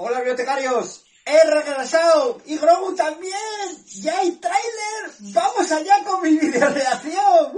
Hola bibliotecarios, he regresado y Grogu también. Ya hay tráiler. Vamos allá con mi video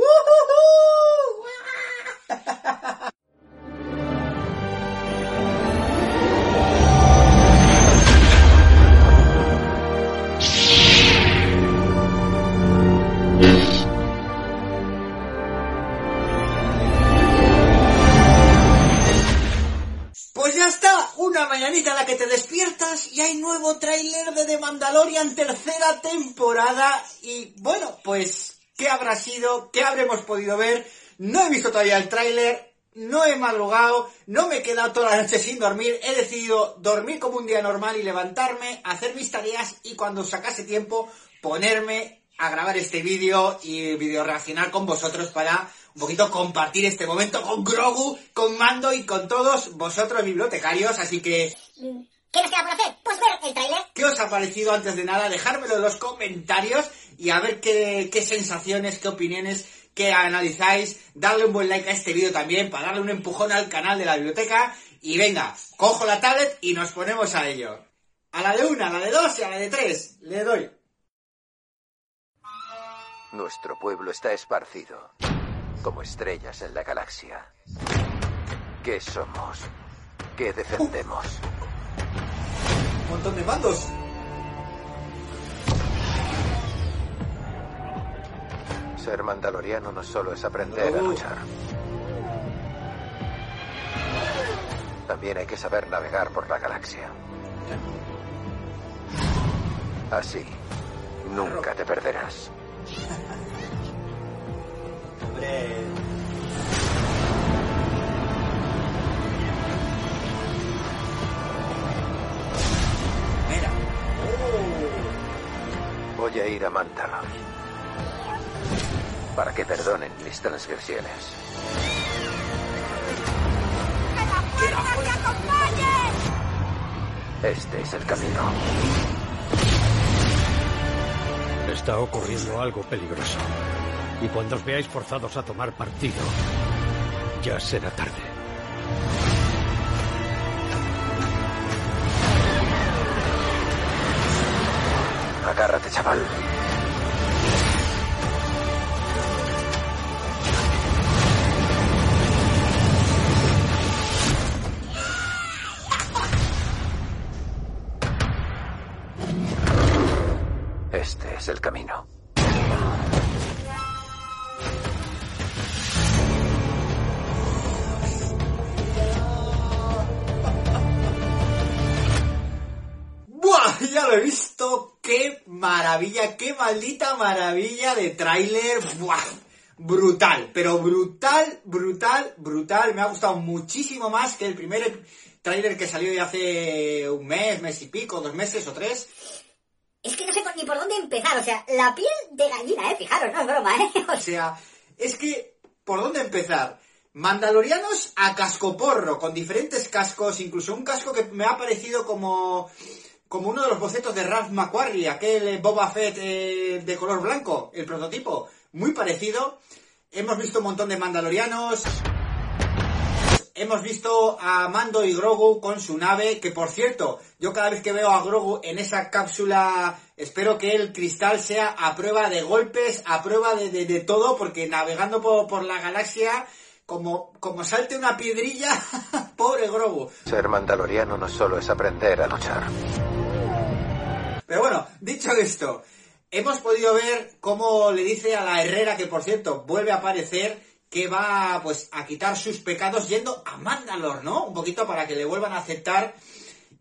Mandalorian tercera temporada y bueno, pues ¿qué habrá sido? ¿Qué habremos podido ver? No he visto todavía el tráiler, no he madrugado, no me he quedado toda la noche sin dormir, he decidido dormir como un día normal y levantarme, hacer mis tareas y cuando sacase tiempo ponerme a grabar este vídeo y video reaccionar con vosotros para un poquito compartir este momento con Grogu, con Mando y con todos vosotros bibliotecarios, así que ¿Qué nos queda por hacer? Pues ver el tráiler. ¿qué os ha parecido antes de nada? Dejármelo en los comentarios y a ver qué, qué sensaciones, qué opiniones, qué analizáis. Darle un buen like a este vídeo también para darle un empujón al canal de la biblioteca. Y venga, cojo la tablet y nos ponemos a ello. A la de una, a la de dos y a la de tres. Le doy. Nuestro pueblo está esparcido, como estrellas en la galaxia. ¿Qué somos? ¿Qué defendemos? Un montón de mandos. Ser mandaloriano no solo es aprender a luchar. También hay que saber navegar por la galaxia. Así, nunca te perderás. A ir a Mandalor. Para que perdonen mis transgresiones. ¡Que la fuerza te acompañe! Este es el camino. Está ocurriendo algo peligroso. Y cuando os veáis forzados a tomar partido, ya será tarde. Agárrate, chaval. Este es el camino. Ya lo he visto. ¡Qué maravilla! ¡Qué maldita maravilla de tráiler! ¡Buah! Brutal, pero brutal, brutal, brutal. Me ha gustado muchísimo más que el primer tráiler que salió de hace un mes, mes y pico, dos meses o tres. Es que no sé ni por dónde empezar, o sea, la piel de gallina, eh, fijaros, no es broma, eh. O sea, es que, ¿por dónde empezar? Mandalorianos a cascoporro, con diferentes cascos, incluso un casco que me ha parecido como, como uno de los bocetos de Ralph McQuarrie, aquel eh, Boba Fett eh, de color blanco, el prototipo, muy parecido. Hemos visto un montón de mandalorianos. Hemos visto a Mando y Grogu con su nave, que por cierto, yo cada vez que veo a Grogu en esa cápsula, espero que el cristal sea a prueba de golpes, a prueba de, de- de todo, porque navegando por, por la galaxia, como, como salte una piedrilla, pobre Grogu. Ser mandaloriano no solo es aprender a luchar. Pero bueno, dicho esto, hemos podido ver cómo le dice a la Herrera, que por cierto vuelve a aparecer, que va pues a quitar sus pecados yendo a Mandalor, ¿no? Un poquito para que le vuelvan a aceptar.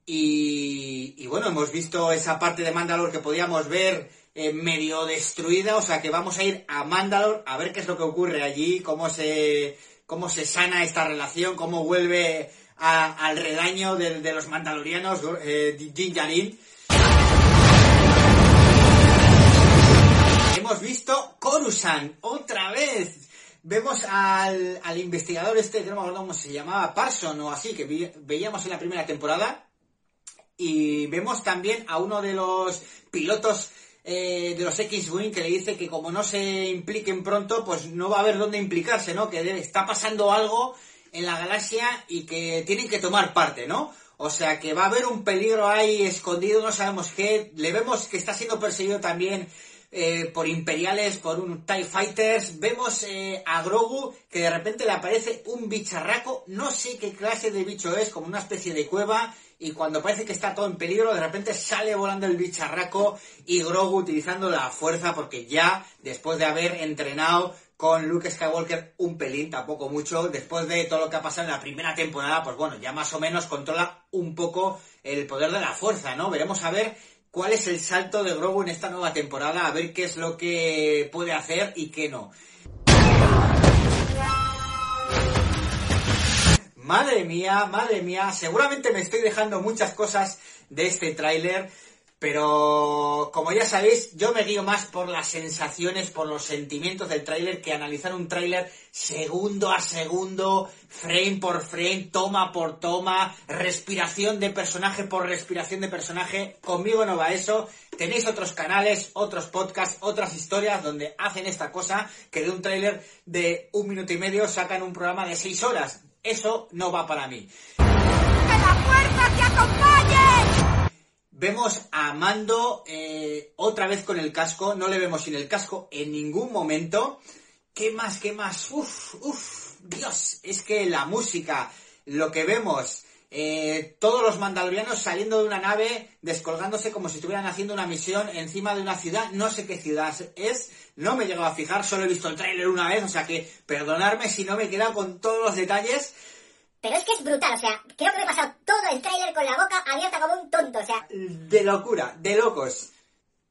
Y, y bueno, hemos visto esa parte de Mandalor que podíamos ver eh, medio destruida, o sea que vamos a ir a Mandalor a ver qué es lo que ocurre allí, cómo se, cómo se sana esta relación, cómo vuelve al redaño de, los mandalorianos, eh, Din Djarin. Hemos visto Coruscant otra vez. Vemos al, investigador este, que no me acuerdo cómo se llamaba, Parson o así, que veíamos en la primera temporada. Y vemos también a uno de los pilotos eh, de los X-Wing que le dice que como no se impliquen pronto, pues no va a haber dónde implicarse, ¿no? Que está pasando algo en la galaxia y que tienen que tomar parte, ¿no? O sea que va a haber un peligro ahí escondido, no sabemos qué. Le vemos que está siendo perseguido también eh, por imperiales, por un TIE Fighters. Vemos eh, a Grogu que de repente le aparece un bicharraco. No sé qué clase de bicho es, como una especie de cueva. Y cuando parece que está todo en peligro, de repente sale volando el bicharraco y Grogu utilizando la fuerza porque ya, después de haber entrenado con Luke Skywalker un pelín, tampoco mucho, después de todo lo que ha pasado en la primera temporada, pues bueno, ya más o menos controla un poco el poder de la fuerza, ¿no? Veremos a ver cuál es el salto de Grogu en esta nueva temporada, a ver qué es lo que puede hacer y qué no. Madre mía, madre mía, seguramente me estoy dejando muchas cosas de este tráiler, pero como ya sabéis, yo me guío más por las sensaciones, por los sentimientos del tráiler que analizar un tráiler segundo a segundo, frame por frame, toma por toma, respiración de personaje por respiración de personaje. Conmigo no va eso. Tenéis otros canales, otros podcasts, otras historias donde hacen esta cosa que de un tráiler de un minuto y medio sacan un programa de seis horas. Eso no va para mí. ¡Que la fuerza te acompañe! Vemos a Mando eh, otra vez con el casco, no le vemos sin el casco en ningún momento. ¿Qué más? ¿Qué más? Uf, uf, Dios, es que la música, lo que vemos, eh, todos los mandalorianos saliendo de una nave, descolgándose como si estuvieran haciendo una misión encima de una ciudad, no sé qué ciudad es, no me he llegado a fijar, solo he visto el tráiler una vez, o sea que perdonadme si no me he quedado con todos los detalles. Pero es que es brutal, o sea, creo que me he pasado todo el tráiler con la boca abierta como un tonto, o sea, de locura, de locos.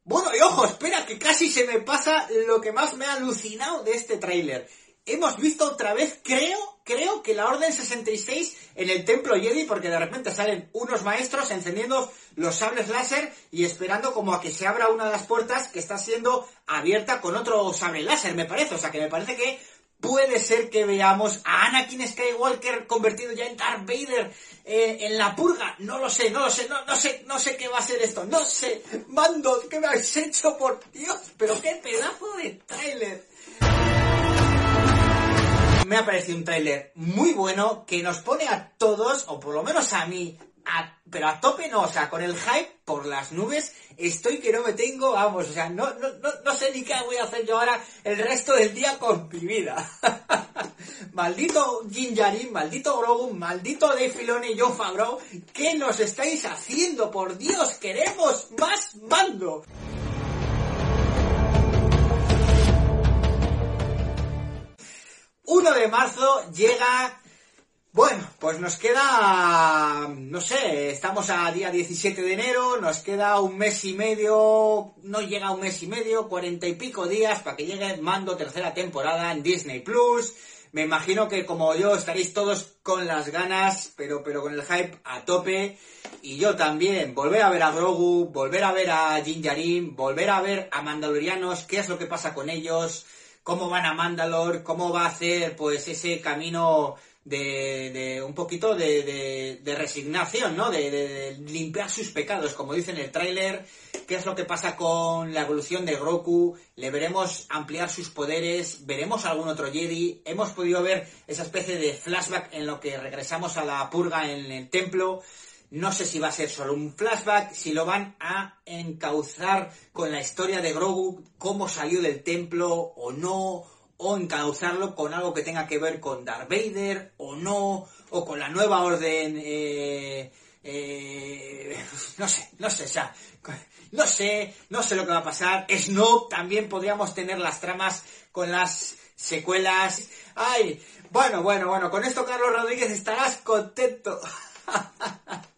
Bueno, y ojo, espera, que casi se me pasa lo que más me ha alucinado de este tráiler. Hemos visto otra vez, creo, creo que la Orden 66 en el Templo Jedi, porque de repente salen unos maestros encendiendo los sables láser y esperando como a que se abra una de las puertas que está siendo abierta con otro sable láser, me parece. O sea, que me parece que puede ser que veamos a Anakin Skywalker convertido ya en Darth Vader eh, en la purga. No lo sé, no lo sé, no, no sé, no sé qué va a ser esto. No sé, mando, ¿qué me habéis hecho por Dios? Pero qué pedazo de tráiler. Me ha parecido un tráiler muy bueno que nos pone a todos, o por lo menos a mí, pero a tope no, o sea, con el hype por las nubes, estoy que no me tengo, vamos, o sea, no, no, no, no sé ni qué voy a hacer yo ahora el resto del día con mi vida. maldito Jin Yarin, maldito Grogu, maldito Dave Filoni y John Favreau, ¿qué nos estáis haciendo? Por Dios, queremos más mando. ...1 de marzo llega bueno, pues nos queda, no sé, estamos a día 17 de enero, nos queda un mes y medio, no llega un mes y medio, cuarenta y pico días para que llegue Mando tercera temporada en Disney Plus. Me imagino que como yo estaréis todos con las ganas, pero, pero con el hype a tope. Y yo también, volver a ver a Grogu, volver a ver a Din Djarin, volver a ver a Mandalorianos, qué es lo que pasa con ellos, cómo van a Mandalor, cómo va a hacer pues ese camino de, de un poquito de, de- de resignación, ¿no? De, limpiar sus pecados, como dice en el tráiler. ¿Qué es lo que pasa con la evolución de Grogu? Le veremos ampliar sus poderes, veremos algún otro Jedi. Hemos podido ver esa especie de flashback en lo que regresamos a la purga en el templo. No sé si va a ser solo un flashback, si lo van a encauzar con la historia de Grogu, cómo salió del templo o no, o encauzarlo con algo que tenga que ver con Darth Vader o no, o con la nueva orden, eh, eh, no sé, no sé, no sé, no sé lo que va a pasar. Snoop también podríamos tener las tramas con las secuelas. Ay, bueno, bueno, bueno, con esto Carlos Rodríguez estarás contento.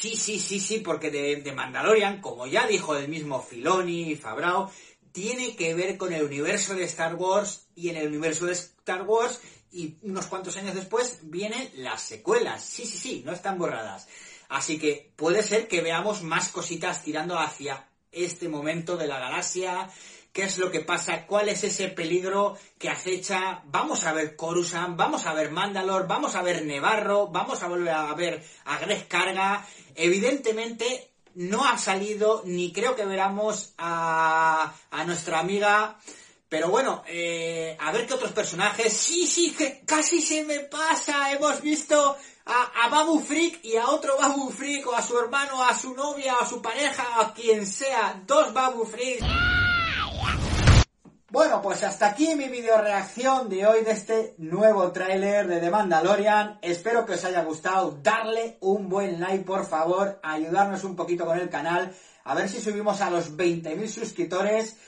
Sí, sí, sí, sí, porque de, Mandalorian, como ya dijo el mismo Filoni y Fabrao, tiene que ver con el universo de Star Wars y en el universo de Star Wars y unos cuantos años después vienen las secuelas. Sí, sí, sí, no están borradas. Así que puede ser que veamos más cositas tirando hacia este momento de la galaxia. ¿Qué es lo que pasa? ¿Cuál es ese peligro que acecha? Vamos a ver Coruscant, vamos a ver Mandalor, vamos a ver Nevarro, vamos a volver a ver a Greg Carga. Evidentemente no ha salido ni creo que veramos a, a nuestra amiga pero bueno, eh, a ver qué otros personajes. Sí, sí, que casi se me pasa. Hemos visto a, a, Babu Freak y a otro Babu Freak, o a su hermano, a su novia, a su pareja, a quien sea. Dos Babu Freak. Bueno, pues hasta aquí mi video reacción de hoy de este nuevo tráiler de The Mandalorian. Espero que os haya gustado. Darle un buen like, por favor. Ayudarnos un poquito con el canal. A ver si subimos a los 20.000 suscriptores.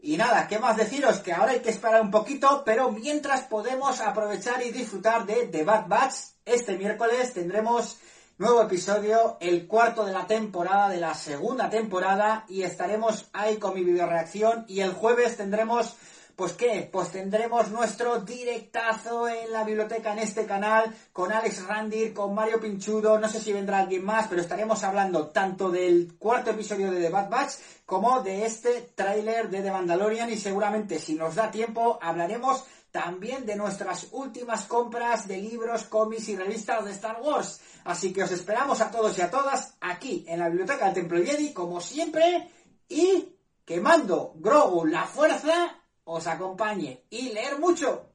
Y nada, ¿qué más deciros? Que ahora hay que esperar un poquito, pero mientras podemos aprovechar y disfrutar de The Bad Batch, este miércoles tendremos nuevo episodio, el cuarto de la temporada, de la segunda temporada, y estaremos ahí con mi video reacción, y el jueves tendremos pues qué, pues tendremos nuestro directazo en la biblioteca en este canal con Alex Randir, con Mario Pinchudo, no sé si vendrá alguien más, pero estaremos hablando tanto del cuarto episodio de The Bad Batch como de este tráiler de The Mandalorian y seguramente si nos da tiempo hablaremos también de nuestras últimas compras de libros, cómics y revistas de Star Wars. Así que os esperamos a todos y a todas aquí en la biblioteca del Templo Jedi como siempre y quemando Grogu la fuerza os acompañe y leer mucho.